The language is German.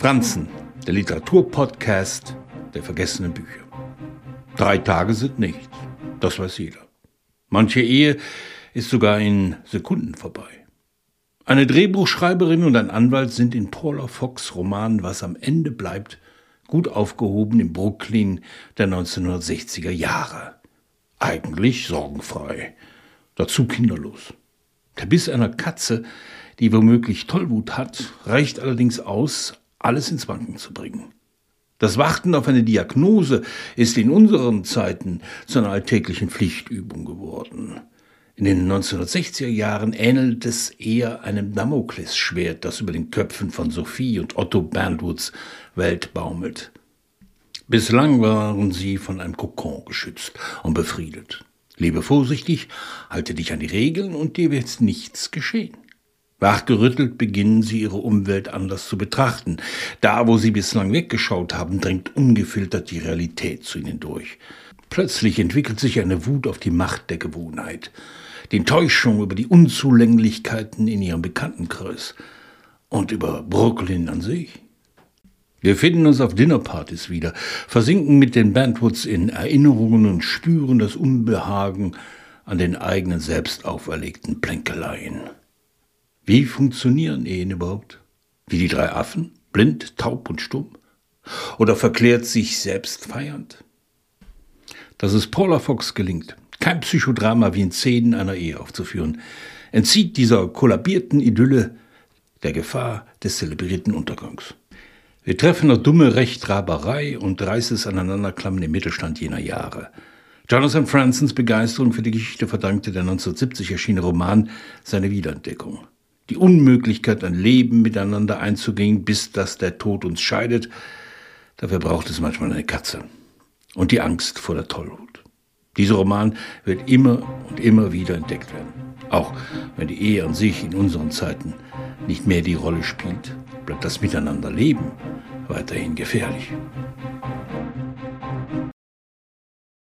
Franzen, der Literaturpodcast der vergessenen Bücher. Drei Tage sind nichts, das weiß jeder. Manche Ehe ist sogar in Sekunden vorbei. Eine Drehbuchschreiberin und ein Anwalt sind in Paula Fox Roman Was am Ende bleibt gut aufgehoben im Brooklyn der 1960er Jahre. Eigentlich sorgenfrei, dazu kinderlos. Der Biss einer Katze, die womöglich Tollwut hat, reicht allerdings aus, alles ins Wanken zu bringen. Das Warten auf eine Diagnose ist in unseren Zeiten zu einer alltäglichen Pflichtübung geworden. In den 1960er Jahren ähnelt es eher einem Damoklesschwert, das über den Köpfen von Sophie und Otto Bandwoods Welt baumelt. Bislang waren sie von einem Kokon geschützt und befriedet. Lebe vorsichtig, halte dich an die Regeln und dir wird nichts geschehen. Wachgerüttelt beginnen sie ihre Umwelt anders zu betrachten. Da, wo sie bislang weggeschaut haben, dringt ungefiltert die Realität zu ihnen durch. Plötzlich entwickelt sich eine Wut auf die Macht der Gewohnheit, die Enttäuschung über die Unzulänglichkeiten in ihrem Bekanntenkreis und über Brooklyn an sich. Wir finden uns auf Dinnerpartys wieder, versinken mit den Bandwoods in Erinnerungen und spüren das Unbehagen an den eigenen selbst auferlegten Plänkeleien. Wie funktionieren Ehen überhaupt? Wie die drei Affen? Blind, taub und stumm? Oder verklärt sich selbst feiernd? Dass es Paula Fox gelingt, kein Psychodrama wie in Szenen einer Ehe aufzuführen, entzieht dieser kollabierten Idylle der Gefahr des zelebrierten Untergangs. Wir treffen noch dumme Rechthaberei und reißes Aneinanderklammern im Mittelstand jener Jahre. Jonathan Fransons Begeisterung für die Geschichte verdankte der 1970 erschienene Roman seine Wiederentdeckung die Unmöglichkeit, ein Leben miteinander einzugehen, bis dass der Tod uns scheidet, dafür braucht es manchmal eine Katze. Und die Angst vor der Tollwut. Dieser Roman wird immer und immer wieder entdeckt werden. Auch wenn die Ehe an sich in unseren Zeiten nicht mehr die Rolle spielt, bleibt das Miteinanderleben weiterhin gefährlich.